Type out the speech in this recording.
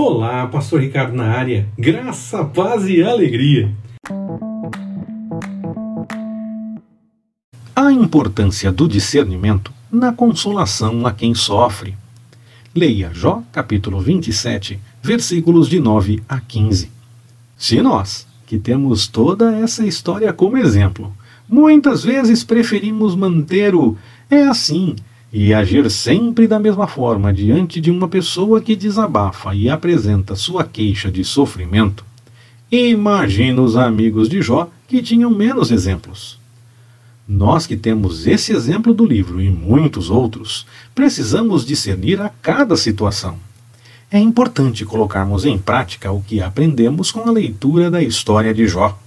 Olá, Pastor Ricardo na área. Graça, paz e alegria. A importância do discernimento na consolação a quem sofre. Leia Jó, capítulo 27, versículos de 9 a 15. Se nós, que temos toda essa história como exemplo, muitas vezes preferimos manter o é assim e agir sempre da mesma forma diante de uma pessoa que desabafa e apresenta sua queixa de sofrimento, imagina os amigos de Jó que tinham menos exemplos. Nós que temos esse exemplo do livro e muitos outros, precisamos discernir a cada situação. É importante colocarmos em prática o que aprendemos com a leitura da história de Jó.